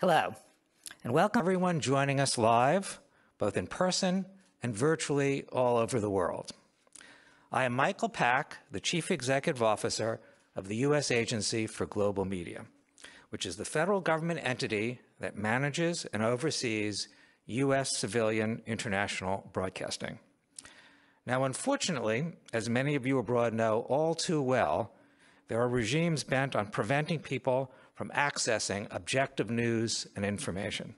Hello, and welcome everyone joining us live, both in person and virtually all over the world. I am Michael Pack, the Chief Executive Officer of the U.S. Agency for Global Media, which is the federal government entity that manages and oversees U.S. civilian international broadcasting. Now, unfortunately, as many of you abroad know all too well, there are regimes bent on preventing people from accessing objective news and information.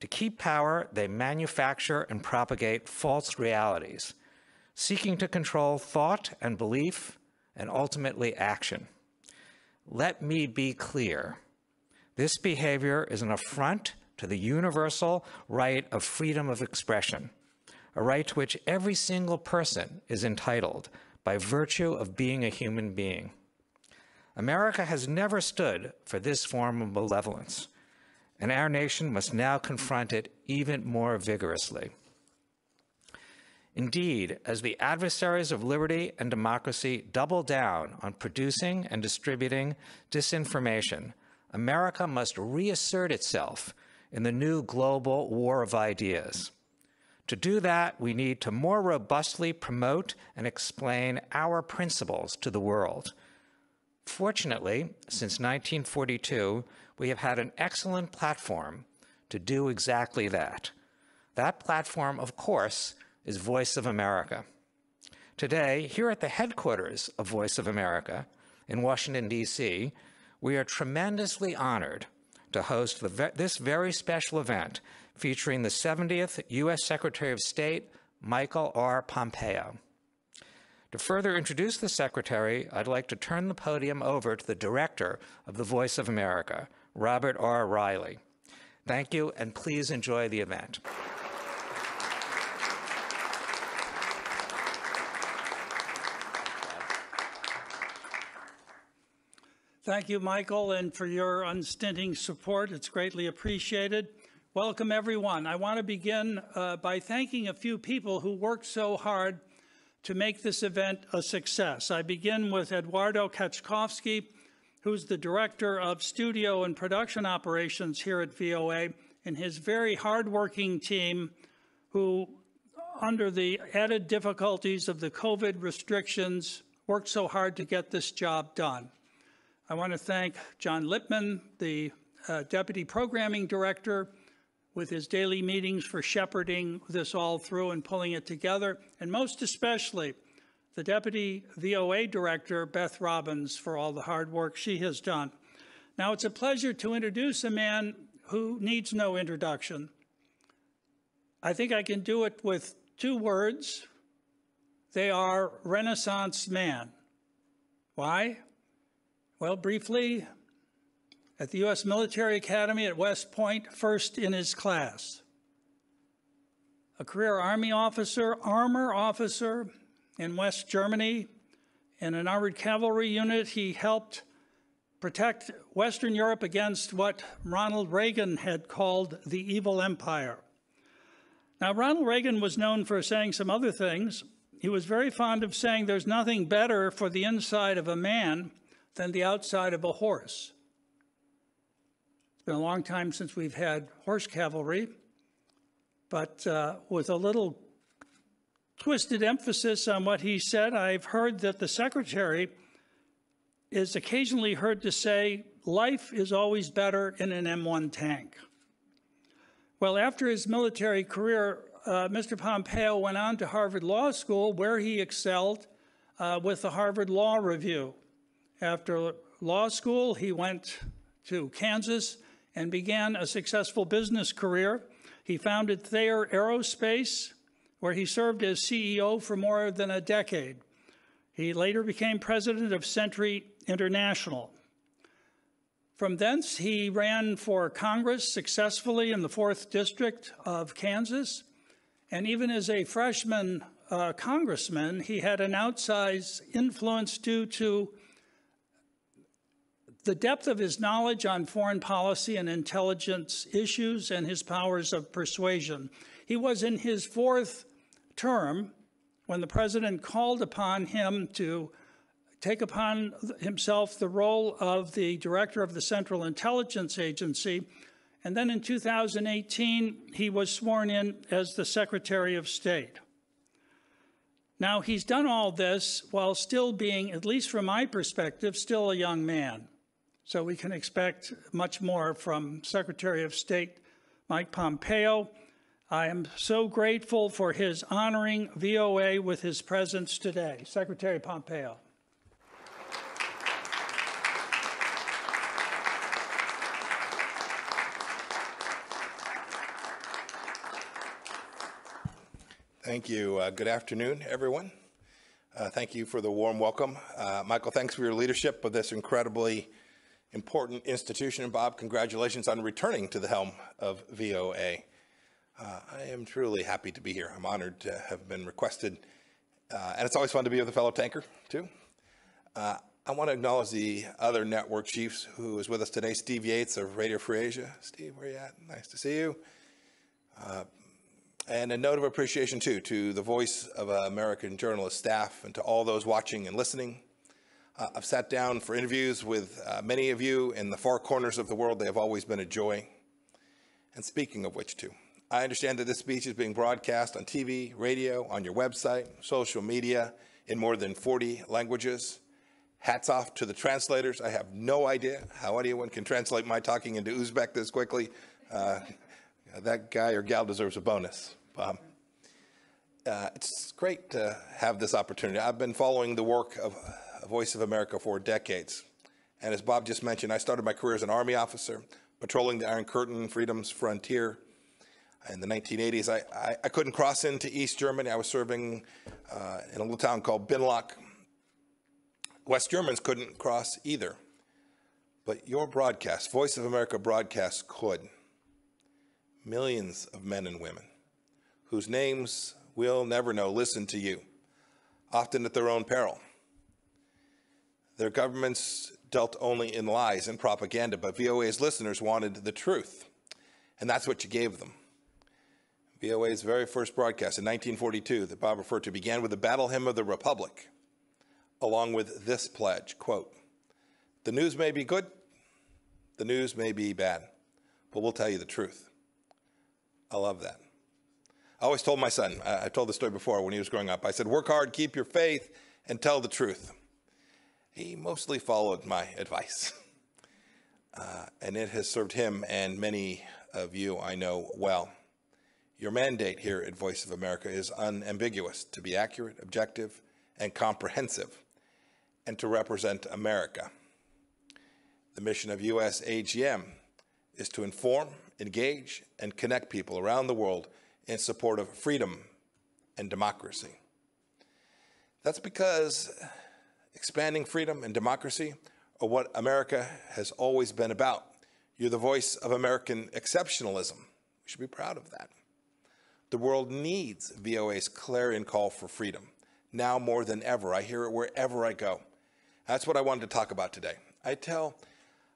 To keep power, they manufacture and propagate false realities, seeking to control thought and belief and ultimately action. Let me be clear. This behavior is an affront to the universal right of freedom of expression, a right to which every single person is entitled by virtue of being a human being. America has never stood for this form of malevolence, and our nation must now confront it even more vigorously. Indeed, as the adversaries of liberty and democracy double down on producing and distributing disinformation, America must reassert itself in the new global war of ideas. To do that, we need to more robustly promote and explain our principles to the world Fortunately, since 1942, we have had an excellent platform to do exactly that. That platform, of course, is Voice of America. Today, here at the headquarters of Voice of America in Washington, D.C., we are tremendously honored to host the, this very special event featuring the 70th U.S. Secretary of State, Michael R. Pompeo. To further introduce the Secretary, I'd like to turn the podium over to the Director of the Voice of America, Robert R. Reilly. Thank you, and please enjoy the event. Thank you, Michael, and for your unstinting support. It's greatly appreciated. Welcome, everyone. I want to begin uh, by thanking a few people who worked so hard to make this event a success. I begin with Eduardo Kachkovsky, who's the Director of Studio and Production Operations here at VOA, and his very hardworking team who, under the added difficulties of the COVID restrictions, worked so hard to get this job done. I want to thank John Lipman, the uh, Deputy Programming Director, with his daily meetings for shepherding this all through and pulling it together, and most especially the Deputy VOA Director, Beth Robbins, for all the hard work she has done. Now, it's a pleasure to introduce a man who needs no introduction. I think I can do it with two words. They are Renaissance man. Why? Well, briefly, at the U.S. Military Academy at West Point, first in his class. A career Army officer, armor officer in West Germany. In an armored cavalry unit, he helped protect Western Europe against what Ronald Reagan had called the evil empire. Now, Ronald Reagan was known for saying some other things. He was very fond of saying there's nothing better for the inside of a man than the outside of a horse been a long time since we've had horse cavalry, but uh, with a little twisted emphasis on what he said, I've heard that the secretary is occasionally heard to say, life is always better in an M1 tank. Well, after his military career, uh, Mr. Pompeo went on to Harvard Law School, where he excelled uh, with the Harvard Law Review. After law school, he went to Kansas and began a successful business career. He founded Thayer Aerospace, where he served as CEO for more than a decade. He later became president of Sentry International. From thence, he ran for Congress successfully in the 4th District of Kansas. And even as a freshman uh, congressman, he had an outsized influence due to the depth of his knowledge on foreign policy and intelligence issues and his powers of persuasion. He was in his fourth term when the president called upon him to take upon himself the role of the director of the Central Intelligence Agency. And then in 2018, he was sworn in as the Secretary of State. Now, he's done all this while still being, at least from my perspective, still a young man. So we can expect much more from Secretary of State Mike Pompeo. I am so grateful for his honoring VOA with his presence today. Secretary Pompeo. Thank you. Uh, good afternoon, everyone. Uh, thank you for the warm welcome. Uh, Michael, thanks for your leadership of this incredibly important institution. And Bob, congratulations on returning to the helm of VOA. Uh, I am truly happy to be here. I'm honored to have been requested. Uh, and it's always fun to be with a fellow tanker, too. Uh, I want to acknowledge the other network chiefs who is with us today. Steve Yates of Radio Free Asia. Steve, where you at? Nice to see you. And a note of appreciation, too, to the Voice of American Journalist staff and to all those watching and listening. Uh, I've sat down for interviews with uh, many of you in the far corners of the world. They have always been a joy. And speaking of which, too, I understand that this speech is being broadcast on TV, radio, on your website, social media, in more than 40 languages. Hats off to the translators. I have no idea how anyone can translate my talking into Uzbek this quickly. Uh, that guy or gal deserves a bonus. Um, uh, it's great to have this opportunity. I've been following the work of Voice of America for decades. And as Bob just mentioned, I started my career as an Army officer, patrolling the Iron Curtain, freedom's frontier. In the 1980s, I, I, I couldn't cross into East Germany. I was serving uh, in a little town called Bindlach. West Germans couldn't cross either. But your broadcast, Voice of America broadcast, could. Millions of men and women whose names we'll never know listen to you, often at their own peril. Their governments dealt only in lies and propaganda, but VOA's listeners wanted the truth, and that's what you gave them. VOA's very first broadcast in 1942 that Bob referred to began with the Battle Hymn of the Republic, along with this pledge, quote, the news may be good, the news may be bad, but we'll tell you the truth. I love that. I always told my son, I told this story before when he was growing up, I said, work hard, keep your faith, and tell the truth. He mostly followed my advice. Uh, and it has served him and many of you I know well. Your mandate here at Voice of America is unambiguous to be accurate, objective, and comprehensive, and to represent America. The mission of USAGM is to inform, engage, and connect people around the world in support of freedom and democracy. That's because expanding freedom and democracy are what America has always been about. You're the voice of American exceptionalism. We should be proud of that. The world needs VOA's clarion call for freedom. Now more than ever, I hear it wherever I go. That's what I wanted to talk about today. I tell,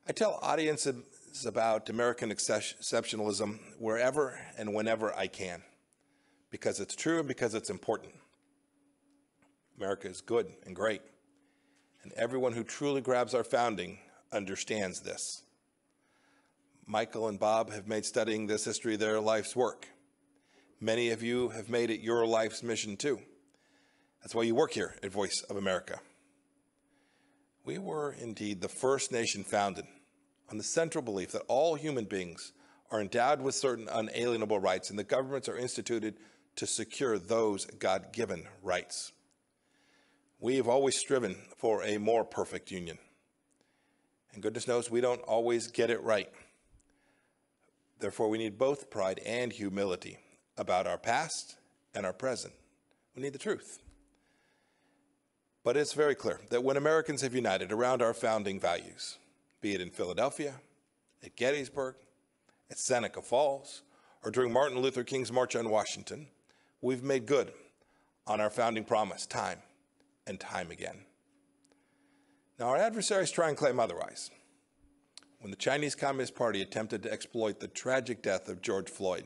I tell audiences about American exceptionalism wherever and whenever I can because it's true and because it's important. America is good and great, and everyone who truly grabs our founding understands this. Michael and Bob have made studying this history their life's work. Many of you have made it your life's mission too. That's why you work here at Voice of America. We were indeed the first nation founded on the central belief that all human beings are endowed with certain unalienable rights and the governments are instituted to secure those God given rights. We have always striven for a more perfect union. And goodness knows we don't always get it right. Therefore, we need both pride and humility about our past and our present. We need the truth. But it's very clear that when Americans have united around our founding values, be it in Philadelphia, at Gettysburg, at Seneca Falls, or during Martin Luther King's March on Washington, we've made good on our founding promise time and time again. Now, our adversaries try and claim otherwise. When the Chinese Communist Party attempted to exploit the tragic death of George Floyd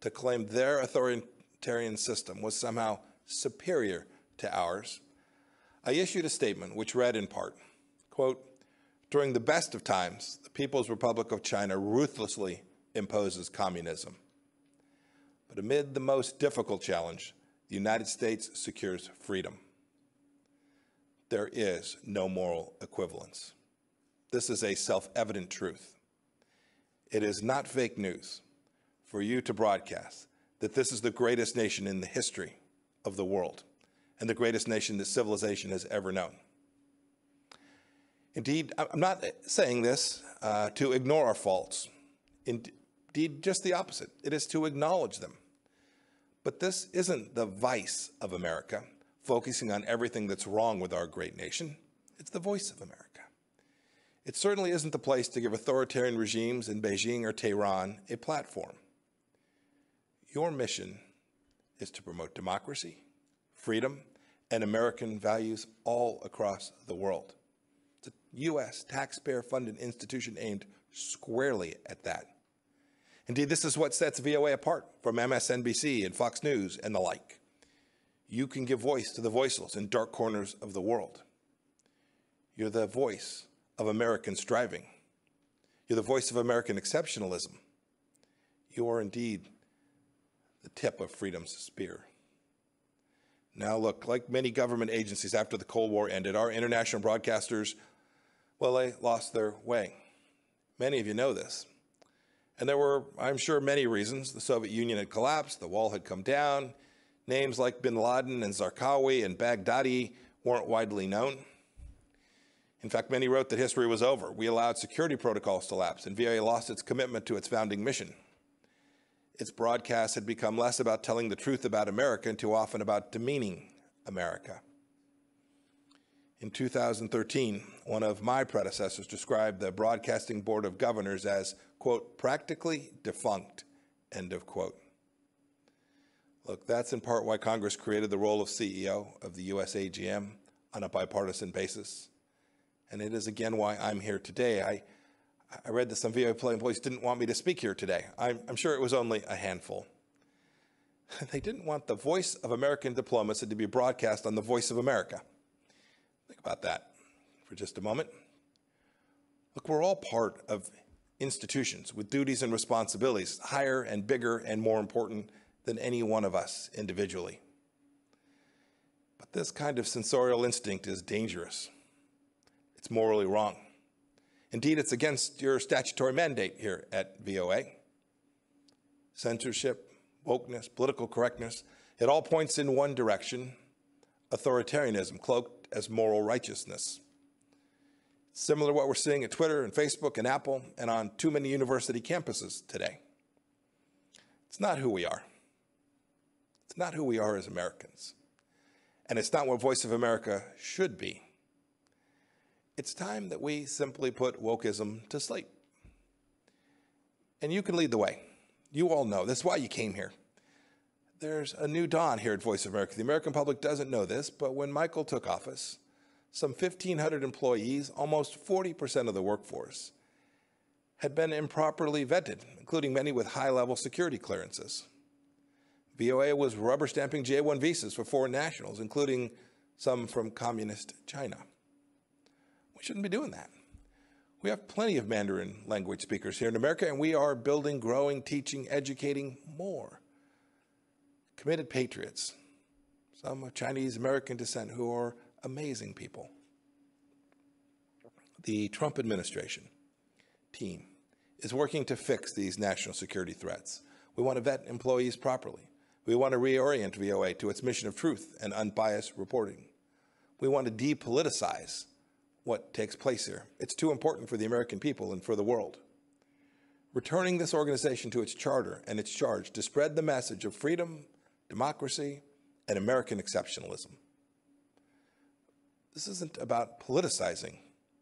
to claim their authoritarian system was somehow superior to ours, I issued a statement which read in part, quote, during the best of times, the People's Republic of China ruthlessly imposes communism. But amid the most difficult challenge, the United States secures freedom. There is no moral equivalence. This is a self evident truth. It is not fake news for you to broadcast that this is the greatest nation in the history of the world and the greatest nation that civilization has ever known. Indeed, I'm not saying this uh, to ignore our faults. Indeed, just the opposite. It is to acknowledge them. But this isn't the vice of America, focusing on everything that's wrong with our great nation. It's the voice of America. It certainly isn't the place to give authoritarian regimes in Beijing or Tehran a platform. Your mission is to promote democracy, freedom, and American values all across the world. It's a U.S. taxpayer funded institution aimed squarely at that. Indeed, this is what sets VOA apart from MSNBC and Fox News and the like. You can give voice to the voiceless in dark corners of the world. You're the voice of American striving. You're the voice of American exceptionalism. You are indeed the tip of freedom's spear. Now, look, like many government agencies after the Cold War ended, our international broadcasters, well, they lost their way. Many of you know this. And there were, I'm sure, many reasons. The Soviet Union had collapsed, the wall had come down, names like bin Laden and Zarqawi and Baghdadi weren't widely known. In fact, many wrote that history was over. We allowed security protocols to lapse, and VOA lost its commitment to its founding mission. Its broadcasts had become less about telling the truth about America and too often about demeaning America. In 2013, one of my predecessors described the Broadcasting Board of Governors as, quote, practically defunct, end of quote. Look, that's in part why Congress created the role of CEO of the USAGM on a bipartisan basis and it is again why I'm here today. I, I read that some VOA employees didn't want me to speak here today. I'm, I'm sure it was only a handful. They didn't want the voice of American diplomacy to be broadcast on the voice of America. Think about that for just a moment. Look, we're all part of institutions with duties and responsibilities higher and bigger and more important than any one of us individually. But this kind of censorial instinct is dangerous. It's morally wrong. Indeed, it's against your statutory mandate here at VOA. Censorship, wokeness, political correctness, it all points in one direction authoritarianism cloaked as moral righteousness. Similar to what we're seeing at Twitter and Facebook and Apple and on too many university campuses today. It's not who we are. It's not who we are as Americans. And it's not what Voice of America should be. It's time that we simply put wokeism to sleep. And you can lead the way. You all know. That's why you came here. There's a new dawn here at Voice of America. The American public doesn't know this, but when Michael took office, some 1,500 employees, almost 40% of the workforce, had been improperly vetted, including many with high level security clearances. VOA was rubber stamping J 1 visas for foreign nationals, including some from communist China We shouldn't be doing that. We have plenty of Mandarin language speakers here in America, and we are building, growing, teaching, educating more. Committed patriots, some of Chinese American descent who are amazing people. The Trump administration team is working to fix these national security threats. We want to vet employees properly. We want to reorient VOA to its mission of truth and unbiased reporting. We want to depoliticize what takes place here. It's too important for the American people and for the world. Returning this organization to its charter and its charge to spread the message of freedom, democracy, and American exceptionalism. This isn't about politicizing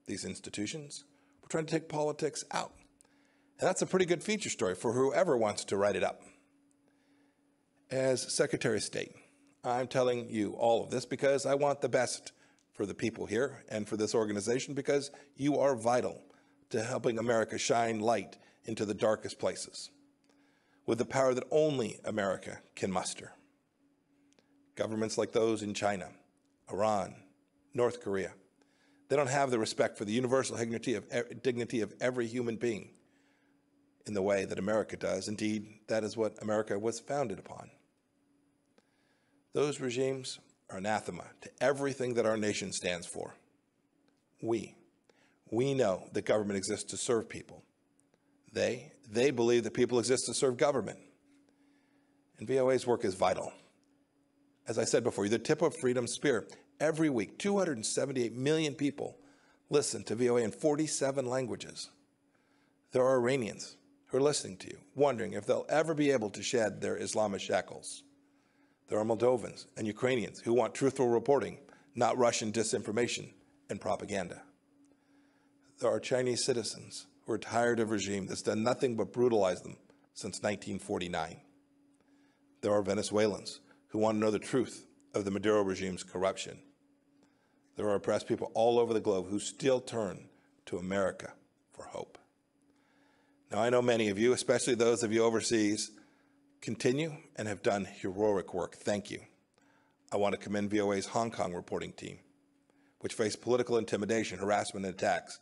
these institutions. We're trying to take politics out. And that's a pretty good feature story for whoever wants to write it up. As Secretary of State, I'm telling you all of this because I want the best for the people here and for this organization because you are vital to helping America shine light into the darkest places with the power that only America can muster. Governments like those in China, Iran, North Korea, they don't have the respect for the universal dignity of, dignity of every human being in the way that America does. Indeed, that is what America was founded upon. Those regimes are anathema to everything that our nation stands for. We, we know that government exists to serve people. They, they believe that people exist to serve government. And VOA's work is vital. As I said before, you're the tip of freedom's spear. Every week, 278 million people listen to VOA in 47 languages. There are Iranians who are listening to you, wondering if they'll ever be able to shed their Islamic shackles. There are Moldovans and Ukrainians who want truthful reporting, not Russian disinformation and propaganda. There are Chinese citizens who are tired of a regime that's done nothing but brutalize them since 1949. There are Venezuelans who want to know the truth of the Maduro regime's corruption. There are oppressed people all over the globe who still turn to America for hope. Now, I know many of you, especially those of you overseas, continue and have done heroic work. Thank you. I want to commend VOA's Hong Kong reporting team, which faced political intimidation, harassment, and attacks,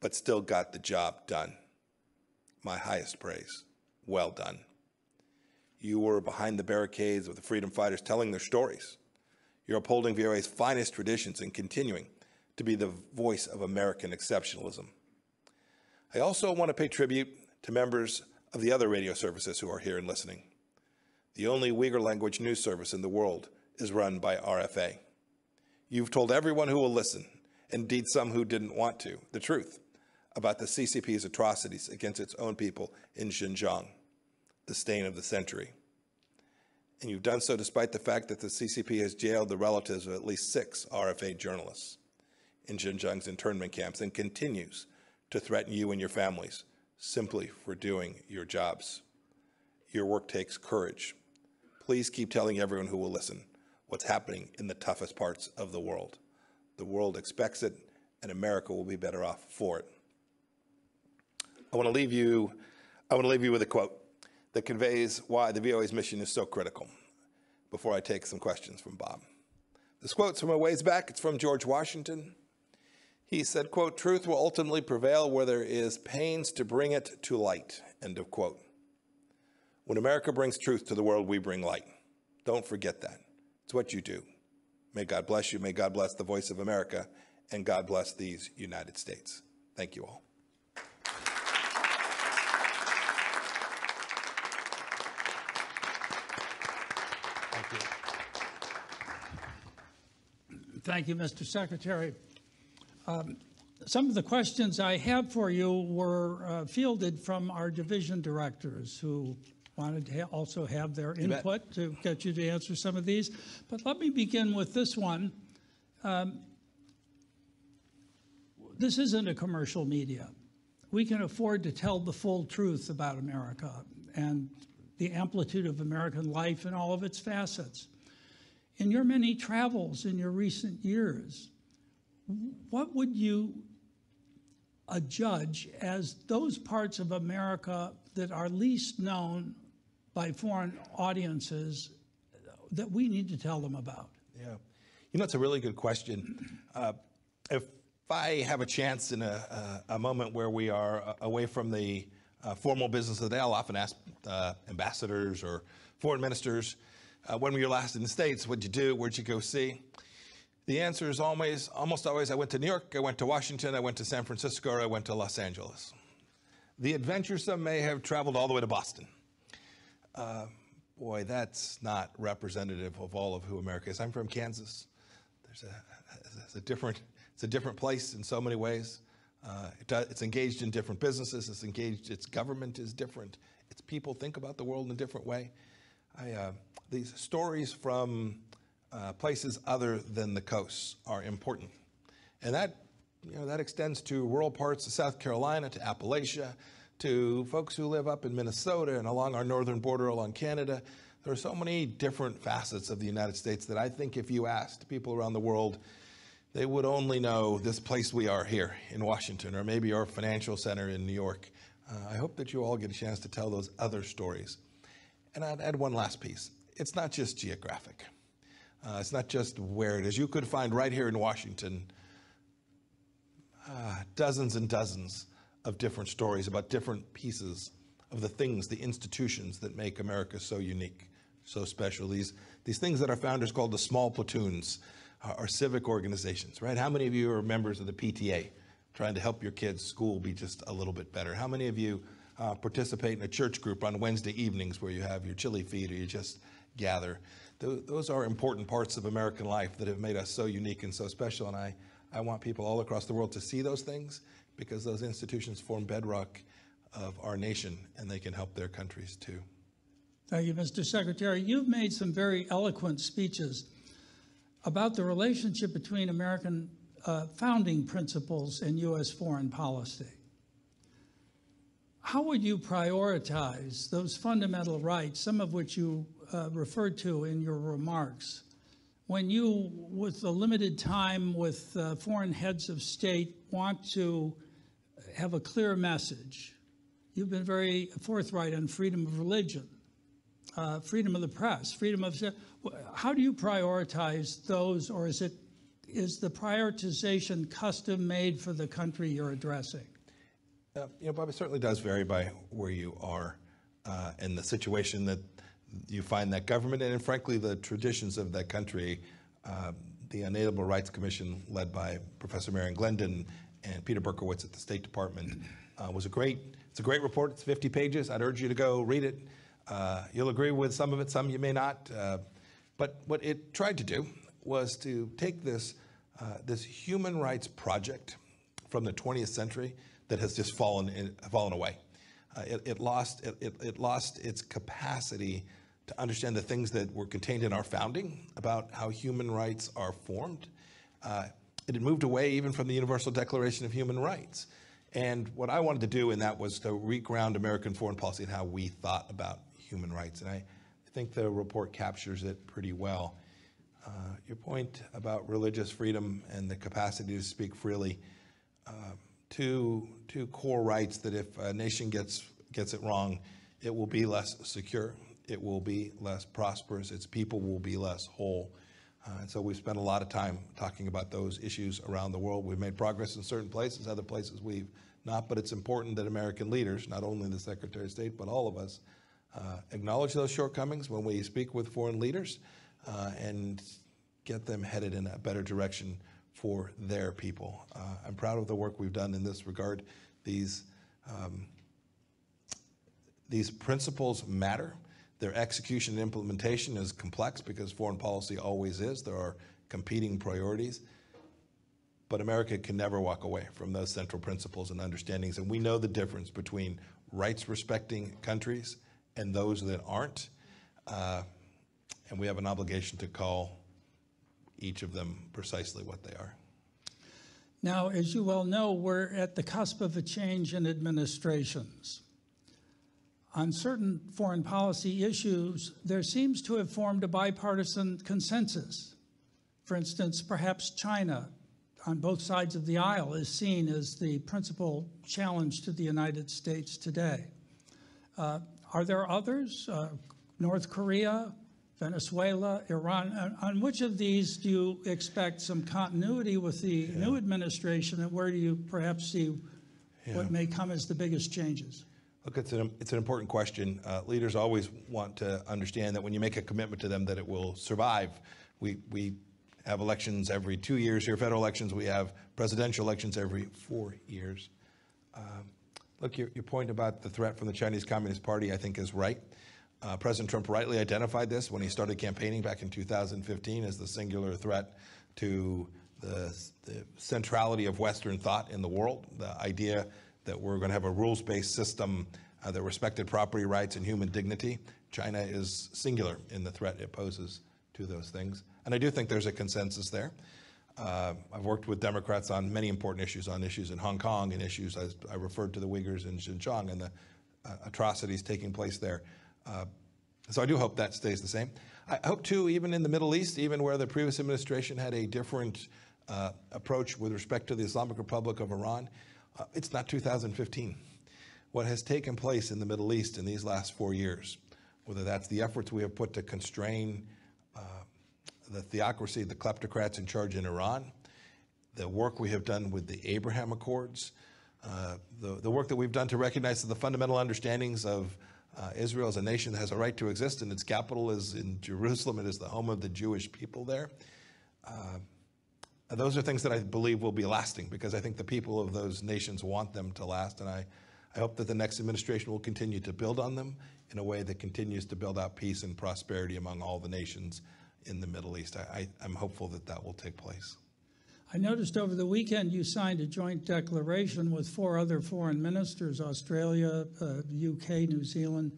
but still got the job done. My highest praise. Well done. You were behind the barricades with the freedom fighters telling their stories. You're upholding VOA's finest traditions and continuing to be the voice of American exceptionalism. I also want to pay tribute to members of the other radio services who are here and listening. The only Uyghur language news service in the world is run by RFA. You've told everyone who will listen, indeed some who didn't want to, the truth about the CCP's atrocities against its own people in Xinjiang, the stain of the century. And you've done so despite the fact that the CCP has jailed the relatives of at least six RFA journalists in Xinjiang's internment camps and continues to threaten you and your families simply for doing your jobs. Your work takes courage. Please keep telling everyone who will listen what's happening in the toughest parts of the world. The world expects it, and America will be better off for it. I want to leave you, I want to leave you with a quote that conveys why the VOA's mission is so critical before I take some questions from Bob. This quote's from a ways back. It's from George Washington. He said, quote, truth will ultimately prevail where there is pains to bring it to light, end of quote. When America brings truth to the world, we bring light. Don't forget that. It's what you do. May God bless you. May God bless the voice of America. And God bless these United States. Thank you all. Thank you, Thank you, Mr. Secretary. Um, some of the questions I have for you were uh, fielded from our division directors who wanted to ha also have their input to get you to answer some of these. But let me begin with this one. Um, this isn't a commercial media. We can afford to tell the full truth about America and the amplitude of American life in all of its facets. In your many travels in your recent years, what would you adjudge as those parts of America that are least known by foreign audiences that we need to tell them about? Yeah. You know, it's a really good question. Uh, if I have a chance in a, a, a moment where we are uh, away from the uh, formal business of the day, I'll often ask uh, ambassadors or foreign ministers, uh, when were you last in the States? What'd you do? Where'd you go see? The answer is always, almost always, I went to New York, I went to Washington, I went to San Francisco, or I went to Los Angeles. The adventuresome may have traveled all the way to Boston. Uh, boy, that's not representative of all of who America is. I'm from Kansas. There's a, it's a different, it's a different place in so many ways. Uh, it does, it's engaged in different businesses. It's engaged. Its government is different. Its people think about the world in a different way. I, uh, these stories from uh, places other than the coasts are important. And that, you know, that extends to rural parts of South Carolina, to Appalachia, to folks who live up in Minnesota and along our northern border along Canada. There are so many different facets of the United States that I think if you asked people around the world, they would only know this place we are here in Washington, or maybe our financial center in New York. Uh, I hope that you all get a chance to tell those other stories. And I'd add one last piece. It's not just geographic. Uh, it's not just where it is. You could find right here in Washington uh, dozens and dozens of different stories about different pieces of the things, the institutions that make America so unique, so special. These, these things that our founders called the small platoons, are our civic organizations, right? How many of you are members of the PTA, trying to help your kids' school be just a little bit better? How many of you uh, participate in a church group on Wednesday evenings where you have your chili feed or you just gather? Th- those are important parts of American life that have made us so unique and so special. And I, I want people all across the world to see those things because those institutions form bedrock of our nation and they can help their countries too. Thank you, Mr. Secretary. You've made some very eloquent speeches about the relationship between American uh, founding principles and U.S. foreign policy. How would you prioritize those fundamental rights, some of which you uh, referred to in your remarks, when you, with the limited time with uh, foreign heads of state, want to have a clear message? You've been very forthright on freedom of religion uh, freedom of the press, freedom of. How do you prioritize those, or is it is the prioritization custom made for the country you're addressing? Uh, you know, Bob, it certainly does vary by where you are uh, and the situation that you find that government, and frankly, the traditions of that country. Uh, the Unalienable Rights Commission, led by Professor Mary Ann Glendon and Peter Berkowitz at the State Department, uh, was a great. It's a great report. It's 50 pages. I'd urge you to go read it. Uh, you'll agree with some of it, some you may not. Uh, but what it tried to do was to take this, uh, this human rights project from the 20th century that has just fallen, in, fallen away. Uh, it, it, lost, it, it, it lost its capacity to understand the things that were contained in our founding about how human rights are formed. Uh, it had moved away even from the Universal Declaration of Human Rights. And what I wanted to do in that was to reground American foreign policy and how we thought about human rights. And I, I think the report captures it pretty well. Uh, your point about religious freedom and the capacity to speak freely, uh, two, two core rights that if a nation gets, gets it wrong, it will be less secure, it will be less prosperous, its people will be less whole. Uh, and so we've spent a lot of time talking about those issues around the world. We've made progress in certain places, other places we've not, but it's important that American leaders, not only the Secretary of State, but all of us, uh, acknowledge those shortcomings when we speak with foreign leaders uh, and get them headed in a better direction for their people. Uh, I'm proud of the work we've done in this regard. These, um, these principles matter. Their execution and implementation is complex because foreign policy always is. There are competing priorities. But America can never walk away from those central principles and understandings. And we know the difference between rights respecting countries and those that aren't. Uh, and we have an obligation to call each of them precisely what they are. Now, as you well know, we're at the cusp of a change in administrations. On certain foreign policy issues, there seems to have formed a bipartisan consensus. For instance, perhaps China on both sides of the aisle is seen as the principal challenge to the United States today. Uh, are there others? Uh, North Korea, Venezuela, Iran? On, on, which of these do you expect some continuity with the yeah. new administration, and where do you perhaps see yeah. what may come as the biggest changes? Look, it's an, it's an important question. Uh, leaders always want to understand that when you make a commitment to them that it will survive. We, we have elections every two years here, federal elections. We have presidential elections every four years. Um, Look, your, your point about the threat from the Chinese Communist Party, I think, is right. Uh, President Trump rightly identified this when he started campaigning back in 2015 as the singular threat to the, the centrality of Western thought in the world, the idea that we're going to have a rules-based system uh, that respected property rights and human dignity. China is singular in the threat it poses to those things. And I do think there's a consensus there. Uh, I've worked with Democrats on many important issues, on issues in Hong Kong and issues as I referred to the Uyghurs in Xinjiang and the uh, atrocities taking place there. Uh, so I do hope that stays the same. I hope too, even in the Middle East, even where the previous administration had a different uh, approach with respect to the Islamic Republic of Iran, it's not 2015. What has taken place in the Middle East in these last four years, whether that's the efforts we have put to constrain the theocracy, the kleptocrats in charge in Iran, the work we have done with the Abraham Accords, uh, the, the work that we've done to recognize the fundamental understandings of uh, Israel as a nation that has a right to exist, and its capital is in Jerusalem. It is the home of the Jewish people there. Uh, those are things that I believe will be lasting because I think the people of those nations want them to last, and I, I hope that the next administration will continue to build on them in a way that continues to build out peace and prosperity among all the nations in the Middle East. I, I'm hopeful that that will take place. I noticed over the weekend you signed a joint declaration with four other foreign ministers, Australia, uh, UK, New Zealand,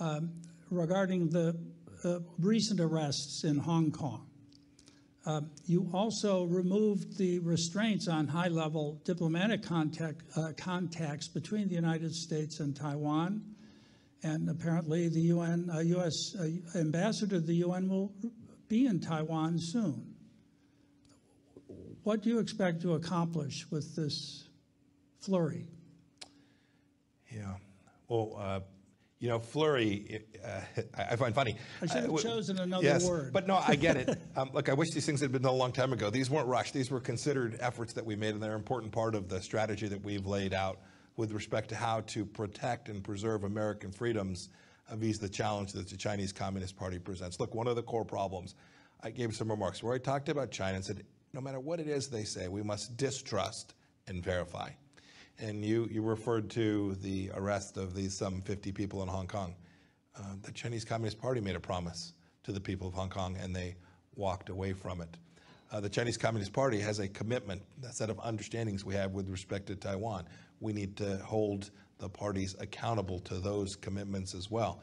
um, regarding the uh, recent arrests in Hong Kong. Um, you also removed the restraints on high-level diplomatic contact, uh, contacts between the United States and Taiwan, and apparently the UN, U.S. Uh, ambassador to the UN will be in Taiwan soon. What do you expect to accomplish with this flurry? Yeah. Well, uh, you know, flurry, uh, I find funny. I should have Uh, chosen another yes, word. But no, I get it. Um, look, I wish these things had been done a long time ago. These weren't rushed. These were considered efforts that we made, and they're an important part of the strategy that we've laid out with respect to how to protect and preserve American freedoms vis the challenge that the Chinese Communist Party presents. Look, one of the core problems, I gave some remarks where I talked about China and said, no matter what it is they say, we must distrust and verify. And you, you referred to the arrest of these some 50 people in Hong Kong. Uh, the Chinese Communist Party made a promise to the people of Hong Kong and they walked away from it. Uh, the Chinese Communist Party has a commitment, a set of understandings we have with respect to Taiwan. We need to hold the parties accountable to those commitments as well.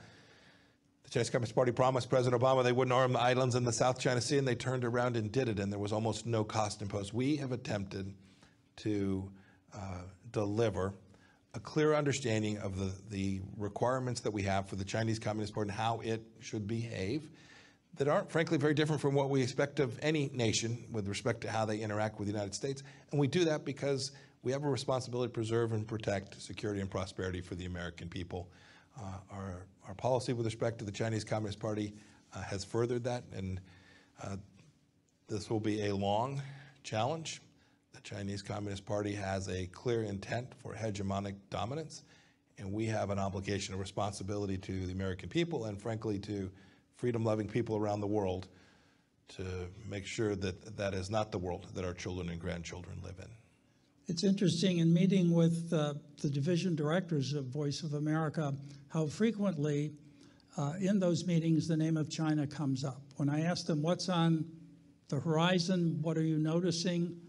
The Chinese Communist Party promised President Obama they wouldn't arm the islands in the South China Sea, and they turned around and did it, and there was almost no cost imposed. We have attempted to uh, deliver a clear understanding of the, the requirements that we have for the Chinese Communist Party and how it should behave that aren't, frankly, very different from what we expect of any nation with respect to how they interact with the United States. And we do that because we have a responsibility to preserve and protect security and prosperity for the American people. Uh, our, our policy with respect to the Chinese Communist Party uh, has furthered that, and uh, this will be a long challenge. The Chinese Communist Party has a clear intent for hegemonic dominance, and we have an obligation, a responsibility to the American people, and frankly to freedom-loving people around the world to make sure that that is not the world that our children and grandchildren live in. It's interesting in meeting with uh, the division directors of Voice of America how frequently uh, in those meetings the name of China comes up. When I ask them what's on the horizon, what are you noticing,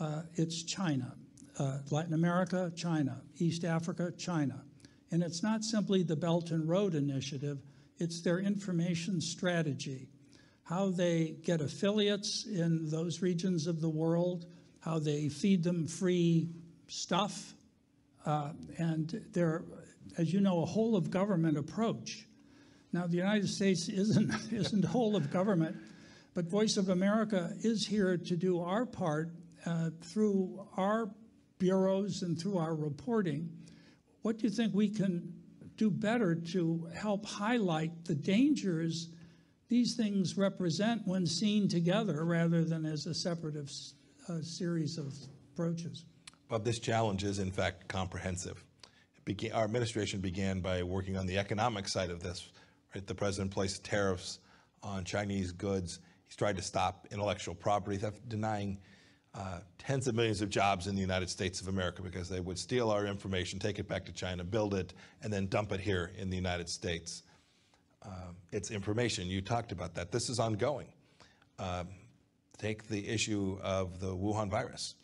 uh, it's China. Uh, Latin America, China. East Africa, China. And it's not simply the Belt and Road Initiative, it's their information strategy, how they get affiliates in those regions of the world, how they feed them free stuff, uh, and they're, as you know, a whole of government approach. Now, the United States isn't, isn't whole of government, but Voice of America is here to do our part uh, through our bureaus and through our reporting. What do you think we can do better to help highlight the dangers these things represent when seen together rather than as a separate uh, series of approaches? Well, this challenge is, in fact, comprehensive. Our administration began by working on the economic side of this. Right? The president placed tariffs on Chinese goods. He's tried to stop intellectual property theft, denying uh, tens of millions of jobs in the United States of America because they would steal our information, take it back to China, build it, and then dump it here in the United States. Uh, it's information. You talked about that. This is ongoing. Um, take the issue of the Wuhan virus.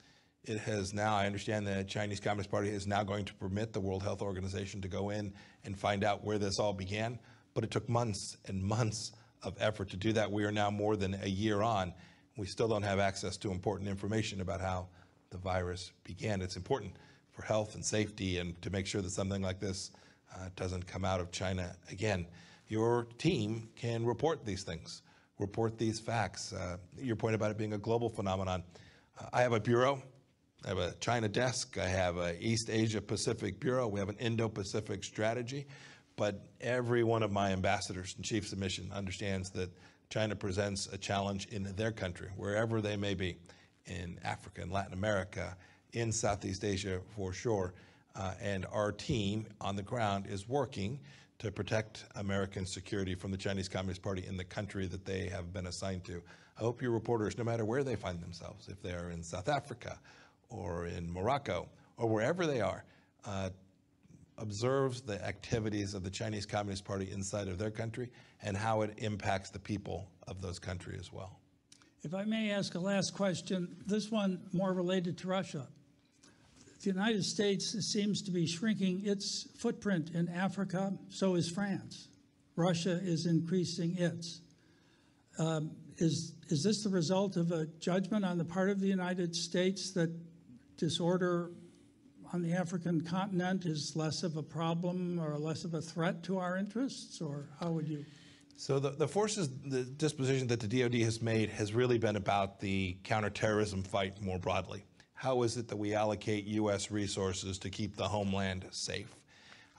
It has now, I understand the Chinese Communist Party is now going to permit the World Health Organization to go in and find out where this all began, but it took months and months of effort to do that. We are now more than a year on. We still don't have access to important information about how the virus began. It's important for health and safety and to make sure that something like this uh, doesn't come out of China again. Your team can report these things, report these facts. Uh, your point about it being a global phenomenon. Uh, I have a bureau. I have a China desk. I have a East Asia Pacific bureau. We have an Indo-Pacific strategy. But every one of my ambassadors and chiefs of mission understands that China presents a challenge in their country, wherever they may be, in Africa, in Latin America, in Southeast Asia for sure. Uh, and our team on the ground is working to protect American security from the Chinese Communist Party in the country that they have been assigned to. I hope your reporters, no matter where they find themselves, if they are in South Africa or in Morocco or wherever they are, uh, observes the activities of the Chinese Communist Party inside of their country and how it impacts the people of those countries as well. If I may ask a last question, this one more related to Russia. The United States seems to be shrinking its footprint in Africa, so is France. Russia is increasing its. Um, is, is this the result of a judgment on the part of the United States that disorder on the African continent is less of a problem or less of a threat to our interests, or how would you? So the, the forces, the disposition that the DoD has made has really been about the counterterrorism fight more broadly. How is it that we allocate U.S. resources to keep the homeland safe?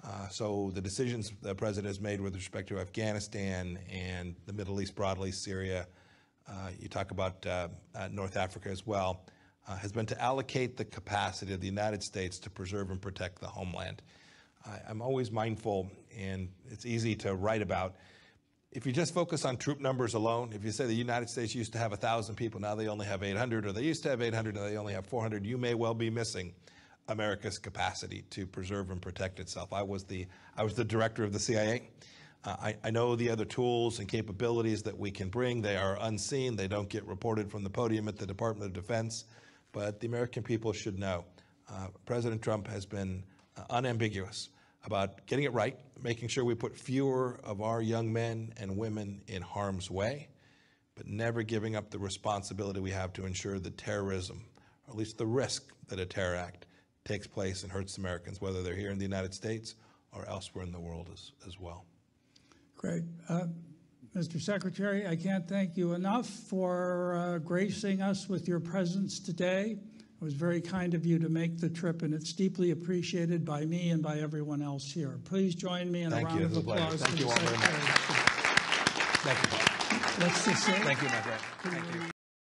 Uh, so the decisions the president has made with respect to Afghanistan and the Middle East broadly, Syria, uh, you talk about uh, uh, North Africa as well, uh, has been to allocate the capacity of the United States to preserve and protect the homeland. I, I'm always mindful, and it's easy to write about, if you just focus on troop numbers alone, if you say the United States used to have 1,000 people, now they only have 800, or they used to have 800, now they only have 400, you may well be missing America's capacity to preserve and protect itself. I was the, I was the director of the CIA. Uh, I, I know the other tools and capabilities that we can bring. They are unseen. They don't get reported from the podium at the Department of Defense. But the American people should know. Uh, President Trump has been uh, unambiguous about getting it right, making sure we put fewer of our young men and women in harm's way, but never giving up the responsibility we have to ensure that terrorism, or at least the risk that a terror act takes place and hurts Americans, whether they're here in the United States or elsewhere in the world as, as well. Great. Uh, Mr. Secretary, I can't thank you enough for uh, gracing us with your presence today. It was very kind of you to make the trip, and it's deeply appreciated by me and by everyone else here. Please join me in a Thank round you. of a applause. Thank you all very much. Thank you. Let's just say- Thank you, my friend. Thank you.